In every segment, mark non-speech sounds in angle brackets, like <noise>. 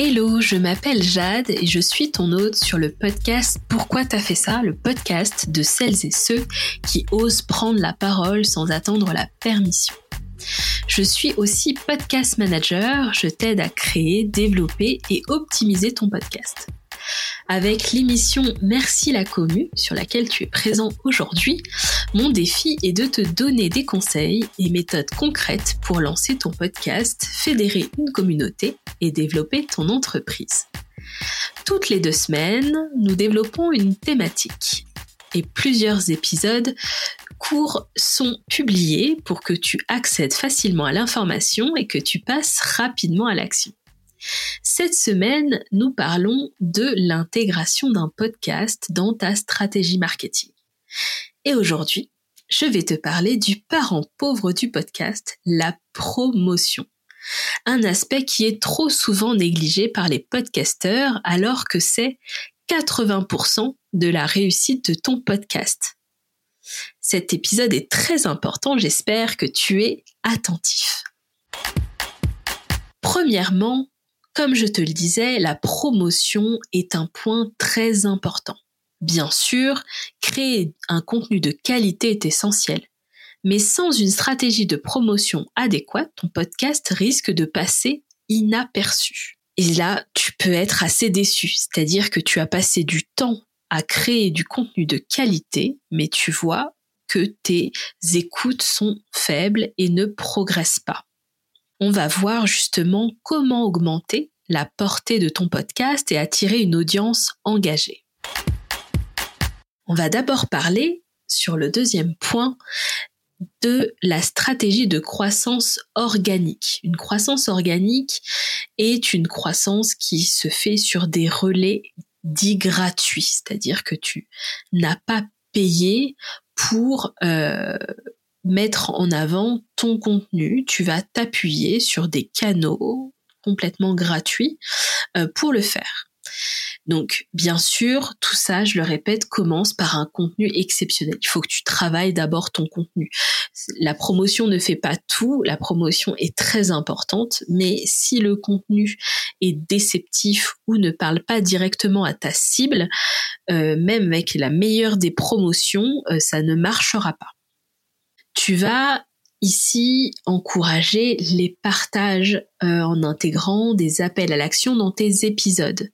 Hello, je m'appelle Jade et je suis ton hôte sur le podcast Pourquoi t'as fait ça, le podcast de celles et ceux qui osent prendre la parole sans attendre la permission. Je suis aussi podcast manager, je t'aide à créer, développer et optimiser ton podcast. Avec l'émission Merci la commu sur laquelle tu es présent aujourd'hui, mon défi est de te donner des conseils et méthodes concrètes pour lancer ton podcast, fédérer une communauté et développer ton entreprise. Toutes les deux semaines, nous développons une thématique et plusieurs épisodes courts sont publiés pour que tu accèdes facilement à l'information et que tu passes rapidement à l'action. Cette semaine, nous parlons de l'intégration d'un podcast dans ta stratégie marketing. Et aujourd'hui, je vais te parler du parent pauvre du podcast, la promotion. Un aspect qui est trop souvent négligé par les podcasteurs alors que c'est 80% de la réussite de ton podcast. Cet épisode est très important, j'espère que tu es attentif. Premièrement, comme je te le disais, la promotion est un point très important. Bien sûr, créer un contenu de qualité est essentiel. Mais sans une stratégie de promotion adéquate, ton podcast risque de passer inaperçu. Et là, tu peux être assez déçu, c'est-à-dire que tu as passé du temps à créer du contenu de qualité, mais tu vois que tes écoutes sont faibles et ne progressent pas on va voir justement comment augmenter la portée de ton podcast et attirer une audience engagée. On va d'abord parler sur le deuxième point de la stratégie de croissance organique. Une croissance organique est une croissance qui se fait sur des relais dits gratuits, c'est-à-dire que tu n'as pas payé pour euh, mettre en avant ton contenu, tu vas t'appuyer sur des canaux complètement gratuits euh, pour le faire. Donc, bien sûr, tout ça, je le répète, commence par un contenu exceptionnel. Il faut que tu travailles d'abord ton contenu. La promotion ne fait pas tout, la promotion est très importante, mais si le contenu est déceptif ou ne parle pas directement à ta cible, euh, même avec la meilleure des promotions, euh, ça ne marchera pas tu vas ici encourager les partages euh, en intégrant des appels à l'action dans tes épisodes.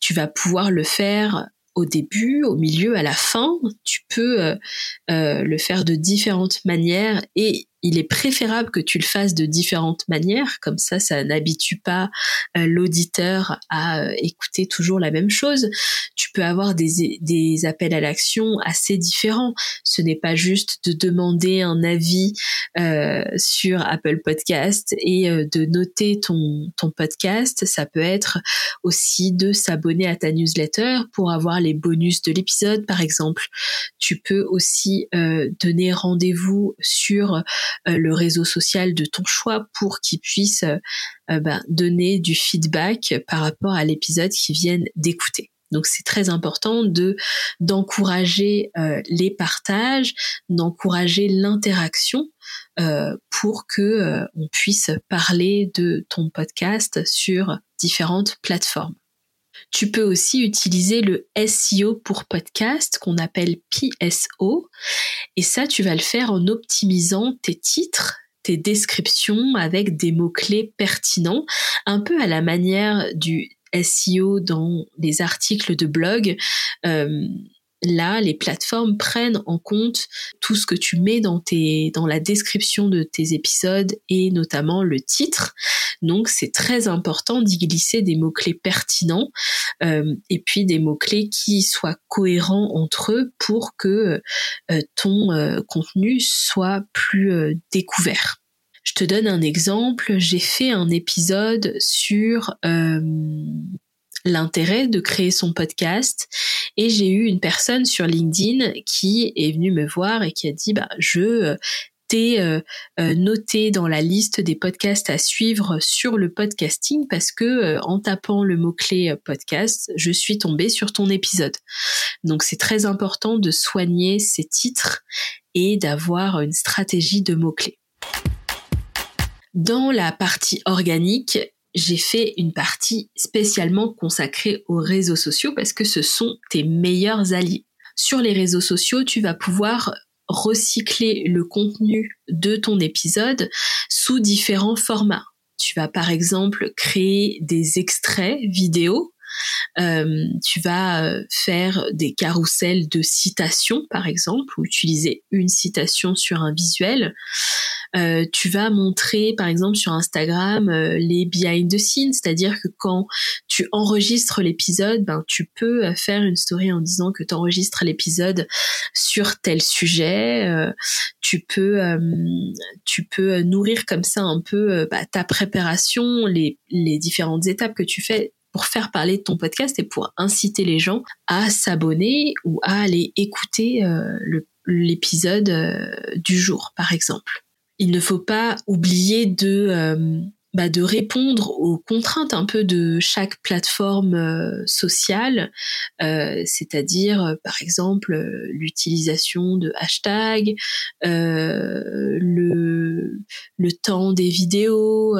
Tu vas pouvoir le faire au début, au milieu, à la fin. Tu peux euh, euh, le faire de différentes manières et il est préférable que tu le fasses de différentes manières, comme ça, ça n'habitue pas euh, l'auditeur à euh, écouter toujours la même chose. Tu peux avoir des, appels à l'action assez différents. Ce n'est pas juste de demander un avis euh, sur Apple Podcast et de noter ton, podcast. Ça peut être aussi de s'abonner à ta newsletter pour avoir les bonus de l'épisode, par exemple. Tu peux aussi donner rendez-vous sur le réseau social de ton choix pour qu'il puisse euh, euh, ben, donner du feedback par rapport à l'épisode qu'ils viennent d'écouter. Donc c'est très important de d'encourager les partages, d'encourager l'interaction pour que on puisse parler de ton podcast sur différentes plateformes. Tu peux aussi utiliser le SEO pour podcast qu'on appelle PSO. Et ça, tu vas le faire en optimisant tes titres, tes descriptions avec des mots-clés pertinents, un peu à la manière du SEO dans les articles de blog. Euh, là, les plateformes prennent en compte tout ce que tu mets dans la description de tes épisodes et notamment le titre. Donc, c'est très important d'y glisser des mots-clés pertinents euh, et puis des mots-clés qui soient cohérents entre eux pour que euh, ton euh, contenu soit plus découvert. Je te donne un exemple. J'ai fait un épisode sur l'intérêt de créer son podcast et j'ai eu une personne sur LinkedIn qui est venue me voir et qui a dit bah je euh, t'ai euh, euh, noté dans la liste des podcasts à suivre sur le podcasting parce que en tapant le mot-clé podcast, je suis tombée sur ton épisode. Donc c'est très important de soigner ces titres et d'avoir une stratégie de mots-clés. Dans la partie organique, j'ai fait une partie spécialement consacrée aux réseaux sociaux parce que ce sont tes meilleurs alliés. Sur les réseaux sociaux, tu vas pouvoir recycler le contenu de ton épisode sous différents formats. Tu vas par exemple créer des extraits vidéo tu vas euh, faire des carousels de citations, par exemple, ou utiliser une citation sur un visuel. Euh, tu vas montrer, par exemple, sur Instagram, les behind the scenes, c'est-à-dire que quand tu enregistres l'épisode, ben, tu peux faire une story en disant que tu enregistres l'épisode sur tel sujet. tu peux, tu peux nourrir comme ça un peu bah, ta préparation, les, les différentes étapes que tu fais pour faire parler de ton podcast et pour inciter les gens à s'abonner ou à aller écouter euh, l'épisode euh, du jour, par exemple. Il ne faut pas oublier de euh, bah, de répondre aux contraintes un peu de chaque plateforme euh, sociale, euh, c'est-à-dire euh, par exemple l'utilisation de hashtags, le, le temps des vidéos,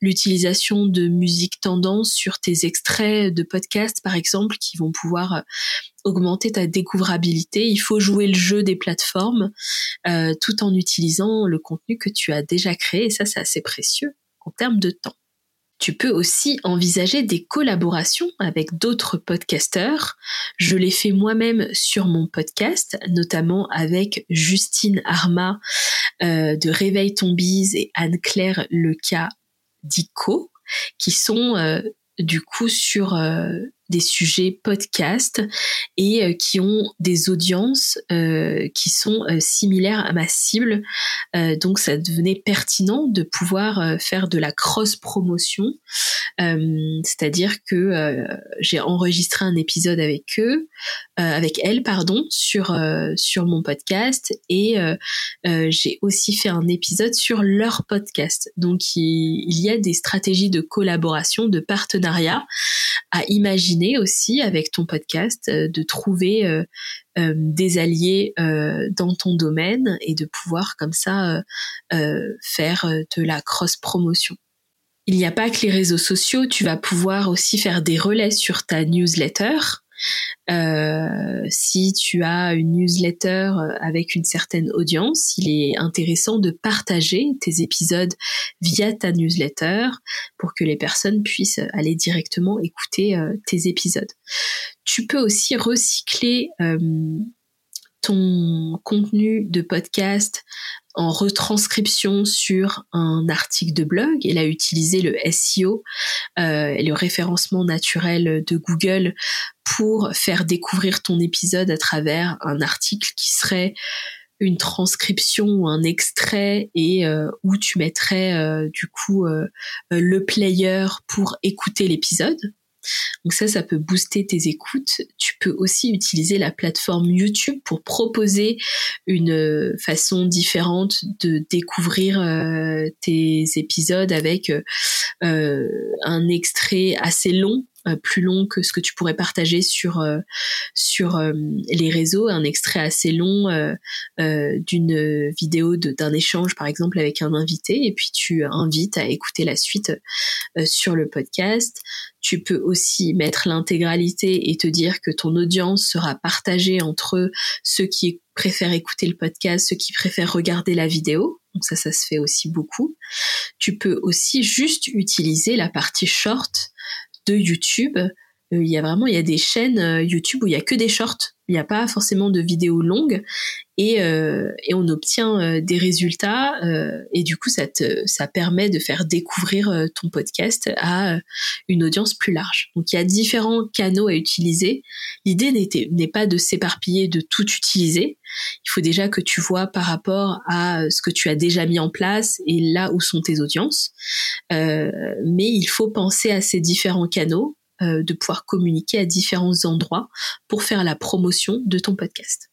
l'utilisation de musique tendance sur tes extraits de podcasts par exemple qui vont pouvoir augmenter ta découvrabilité. Il faut jouer le jeu des plateformes tout en utilisant le contenu que tu as déjà créé. Et ça c'est assez précieux en termes de temps. Tu peux aussi envisager des collaborations avec d'autres podcasteurs. Je l'ai fait moi-même sur mon podcast, notamment avec Justine Arma euh, de Réveil ton bise et Anne-Claire Leca d'ICO, qui sont euh, du coup sur euh, des sujets podcast et euh, qui ont des audiences euh, qui sont euh, similaires à ma cible. donc ça devenait pertinent de pouvoir faire de la cross promotion, c'est-à-dire que j'ai enregistré un épisode avec eux, avec elle pardon, sur sur mon podcast et j'ai aussi fait un épisode sur leur podcast. Donc il y a des stratégies de collaboration, de partenariat à imaginer aussi avec ton podcast euh, de trouver euh, euh, des alliés dans ton domaine et de pouvoir comme ça faire de la cross promotion. Il n'y a pas que les réseaux sociaux, tu vas pouvoir aussi faire des relais sur ta newsletter euh, si tu as une newsletter euh, avec une certaine audience, il est intéressant de partager tes épisodes via ta newsletter pour que les personnes puissent aller directement écouter euh, tes épisodes. Tu peux aussi recycler ton contenu de podcast en retranscription sur un article de blog. Elle a utilisé le SEO euh, et le référencement naturel de Google pour faire découvrir ton épisode à travers un article qui serait une transcription ou un extrait et euh, où tu mettrais euh, du coup le player pour écouter l'épisode. Donc ça, ça peut booster tes écoutes. Tu peux aussi utiliser la plateforme YouTube pour proposer une euh, façon différente de découvrir euh, tes épisodes avec euh, un extrait assez long plus long que ce que tu pourrais partager sur euh, sur euh, les réseaux, un extrait assez long d'une vidéo d'un échange par exemple avec un invité et puis tu invites à écouter la suite sur le podcast. Tu peux aussi mettre l'intégralité et te dire que ton audience sera partagée entre ceux qui préfèrent écouter le podcast, ceux qui préfèrent regarder la vidéo. Donc ça, ça se fait aussi beaucoup. Tu peux aussi juste utiliser la partie short de YouTube. Euh, il y a vraiment il y a des chaînes euh, YouTube où il y a que des shorts il n'y a pas forcément de vidéos longues et, euh, et on obtient euh, des résultats euh, et du coup ça te, ça permet de faire découvrir euh, ton podcast à une audience plus large. Donc il y a différents canaux à utiliser. L'idée n'est pas de s'éparpiller de tout utiliser. Il faut déjà que tu vois par rapport à ce que tu as déjà mis en place et là où sont tes audiences. mais il faut penser à ces différents canaux euh, de pouvoir communiquer à différents endroits pour faire la promotion de ton podcast.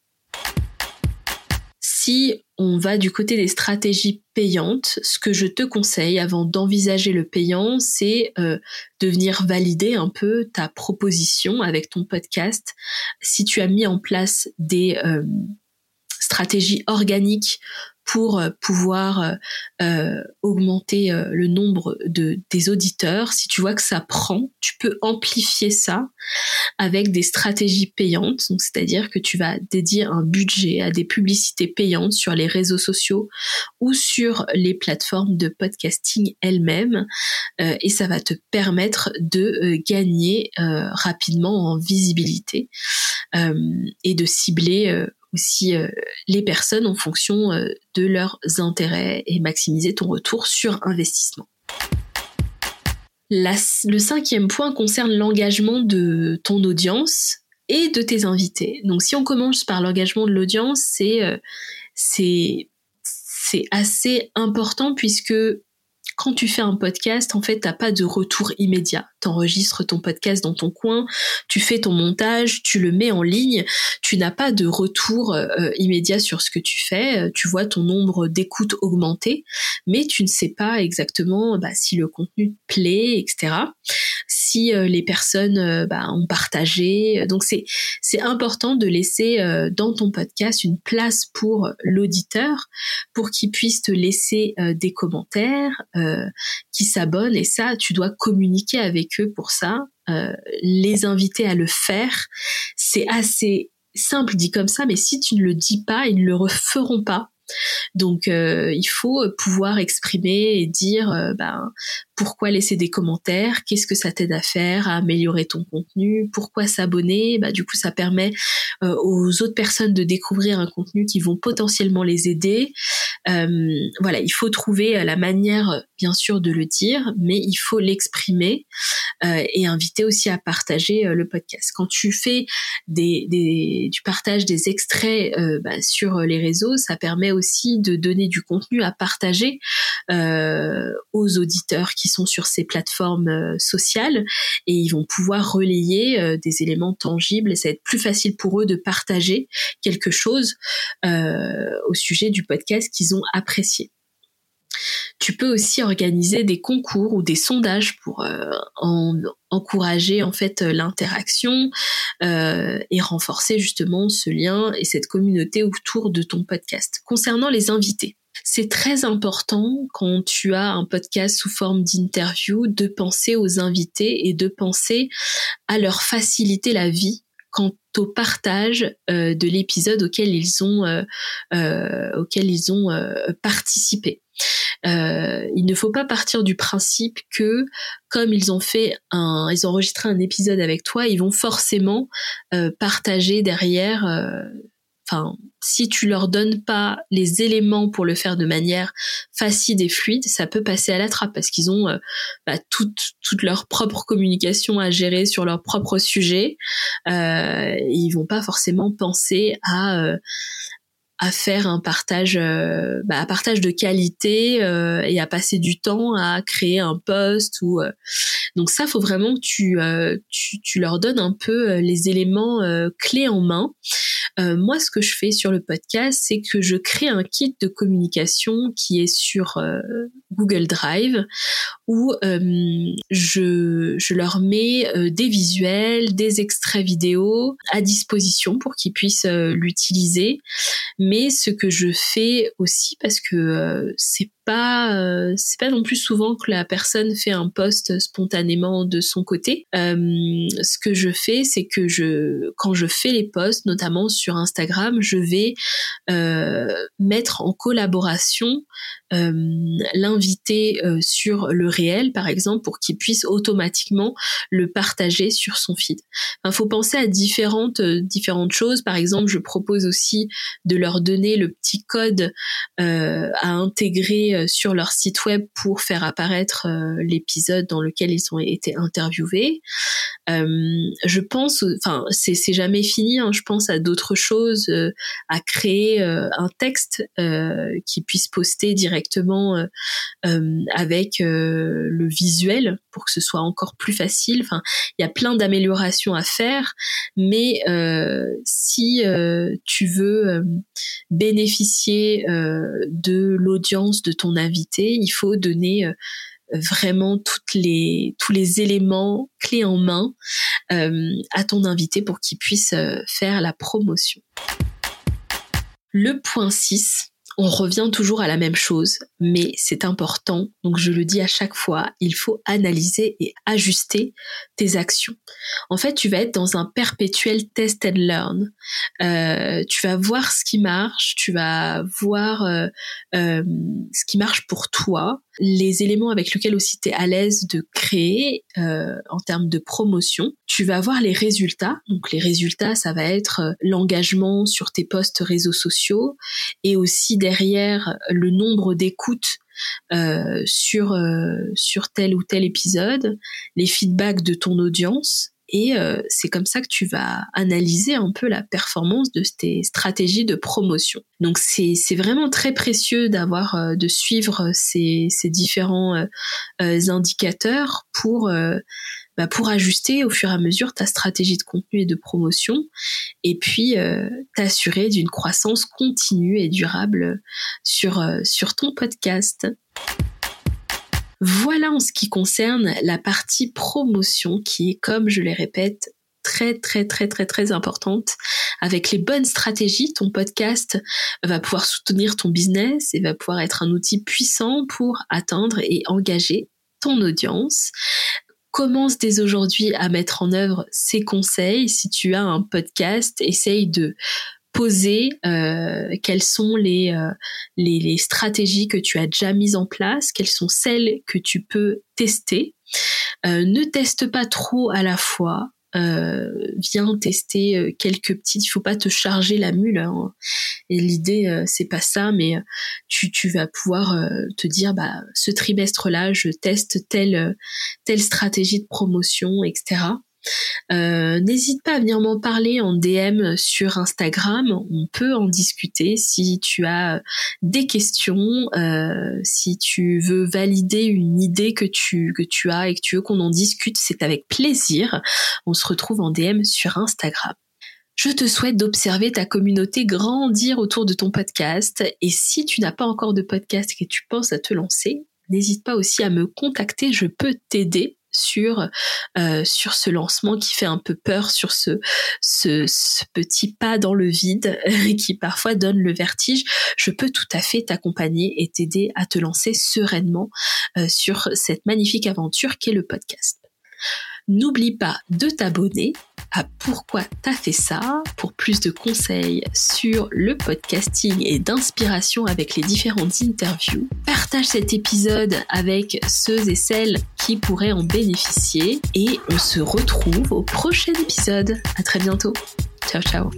Si on va du côté des stratégies payantes, ce que je te conseille avant d'envisager le payant, c'est euh, de venir valider un peu ta proposition avec ton podcast. Si tu as mis en place des euh, stratégies organiques pour euh, pouvoir euh, euh, augmenter le nombre de des auditeurs. Si tu vois que ça prend, tu peux amplifier ça avec des stratégies payantes. Donc c'est-à-dire que tu vas dédier un budget à des publicités payantes sur les réseaux sociaux ou sur les plateformes de podcasting elles-mêmes et ça va te permettre de gagner rapidement en visibilité et de cibler aussi euh, les personnes en fonction euh, de leurs intérêts et maximiser ton retour sur investissement. le cinquième point concerne l'engagement de ton audience et de tes invités. Donc si on commence par l'engagement de l'audience, c'est euh, assez important puisque quand tu fais un podcast, en fait, t'as pas de retour immédiat. T'enregistres ton podcast dans ton coin, tu fais ton montage, tu le mets en ligne, tu n'as pas de retour euh, immédiat sur ce que tu fais. Euh, tu vois ton nombre d'écoutes augmenter, mais tu ne sais pas exactement bah, si le contenu te plaît, etc. Euh, les personnes bah, ont partagé. Donc c'est c'est important de laisser dans ton podcast une place pour l'auditeur, pour qu'il puisse te laisser des commentaires euh, qui s'abonnent et ça, tu dois communiquer avec eux pour ça, euh, les inviter à le faire. C'est assez simple dit comme ça, mais si tu ne le dis pas, ils ne le referont pas. Donc euh, il faut pouvoir exprimer et dire euh, ben, pourquoi laisser des commentaires, qu'est-ce que ça t'aide à faire, à améliorer ton contenu, pourquoi s'abonner. Bah, du coup ça permet euh, aux autres personnes de découvrir un contenu qui vont potentiellement les aider. voilà, il faut trouver la manière bien sûr de le dire, mais il faut l'exprimer et inviter aussi à partager le podcast. Quand tu fais des, des tu partages des extraits bah, sur les réseaux, ça permet aussi de donner du contenu à partager euh, aux auditeurs qui sont sur ces plateformes euh, sociales et ils vont pouvoir relayer euh, des éléments tangibles et ça va être plus facile pour eux de partager quelque chose au sujet du podcast qu'ils ont apprécié. Tu peux aussi organiser des concours ou des sondages pour encourager en fait l'interaction euh, et renforcer justement ce lien et cette communauté autour de ton podcast. Concernant les invités, c'est très important quand tu as un podcast sous forme d'interview de penser aux invités et de penser à leur faciliter la vie quant au partage euh, de l'épisode auquel ils ont euh, auquel ils ont participé. Euh, il ne faut pas partir du principe que comme ils ont fait un, ils ont enregistré un épisode avec toi, ils vont forcément euh, partager derrière. Euh, enfin, si tu leur donnes pas les éléments pour le faire de manière facile et fluide, ça peut passer à la trappe parce qu'ils ont bah, toute, toute leur propre communication à gérer sur leur propre sujet. Euh, ils vont pas forcément penser à à faire un partage, euh, bah, un partage de qualité euh, et à passer du temps à créer un post ou euh. donc ça faut vraiment que tu, leur donnes un peu les éléments clés en main. moi ce que je fais sur le podcast c'est que je crée un kit de communication qui est sur Google Drive où je leur mets des visuels, des extraits vidéo à disposition pour qu'ils puissent l'utiliser mais ce que je fais aussi parce que euh, c'est pas euh, c'est pas non plus souvent que la personne fait un post spontanément de son côté. Euh, ce que je fais, c'est que je quand je fais les posts, notamment sur Instagram, je vais mettre en collaboration l'invité sur le réel, par exemple, pour qu'il puisse automatiquement le partager sur son feed. Il faut penser à différentes différentes choses. Par exemple, je propose aussi de leur donner le petit code euh, à intégrer euh, sur leur site web pour faire apparaître euh, l'épisode dans lequel ils ont été interviewés. Je pense, enfin, c'est jamais fini. Hein, je pense à d'autres choses, à créer un texte qui puisse poster directement avec le visuel pour que ce soit encore plus facile. Enfin, il y a plein d'améliorations à faire, mais si tu veux bénéficier euh, de l'audience de ton invité, il faut donner euh, vraiment toutes les, tous les éléments clés en main euh, à ton invité pour qu'il puisse faire la promotion. Le point 6, on revient toujours à la même chose, mais c'est important. Donc je le dis à chaque fois, il faut analyser et ajuster tes actions. En fait, tu vas être dans un perpétuel test and learn. Euh, tu vas voir ce qui marche, tu vas voir euh, euh, ce qui marche pour toi, les éléments avec lesquels aussi tu es à l'aise de créer en termes de promotion. Tu vas voir les résultats. Donc les résultats, ça va être l'engagement sur tes posts réseaux sociaux et aussi derrière le nombre d'écoutes euh, sur euh, sur tel ou tel épisode, les feedbacks de ton audience et euh, c'est comme ça que tu vas analyser un peu la performance de tes stratégies de promotion. Donc c'est vraiment très précieux d'avoir de suivre ces ces différents indicateurs pour bah, pour ajuster au fur et à mesure ta stratégie de contenu et de promotion, et puis euh, t'assurer d'une croissance continue et durable sur, euh, sur ton podcast. Voilà en ce qui concerne la partie promotion qui est, comme je les répète, très très très très très importante. Avec les bonnes stratégies, ton podcast va pouvoir soutenir ton business et va pouvoir être un outil puissant pour atteindre et engager ton audience commence dès aujourd'hui à mettre en œuvre ces conseils. Si tu as un podcast, essaye de poser euh, quelles sont les, euh, les, stratégies que tu as déjà mises en place, quelles sont celles que tu peux tester. Euh, ne teste pas trop à la fois euh, viens tester euh, quelques petites. Il faut pas te charger la mule. Hein. Et l'idée, euh, c'est pas ça, mais tu, tu vas pouvoir te dire, bah, ce trimestre-là, je teste telle telle stratégie de promotion, etc. Euh, n'hésite pas à venir m'en parler en DM sur Instagram. On peut en discuter si tu as des questions, euh, si tu veux valider une idée que tu que tu as et que tu veux qu'on en discute, c'est avec plaisir. On se retrouve en DM sur Instagram. Je te souhaite d'observer ta communauté grandir autour de ton podcast et si tu n'as pas encore de podcast et que tu penses à te lancer, n'hésite pas aussi à me contacter, je peux t'aider sur euh, sur ce lancement qui fait un peu peur, sur ce, ce, petit pas dans le vide <laughs> qui parfois donne le vertige, je peux tout à fait t'accompagner et t'aider à te lancer sereinement euh, sur cette magnifique aventure qu'est le podcast. N'oublie pas de t'abonner à Pourquoi t'as fait ça pour plus de conseils sur le podcasting et d'inspiration avec les différentes interviews. Partage cet épisode avec ceux et celles qui pourraient en bénéficier et on se retrouve au prochain épisode. À très bientôt. Ciao ciao.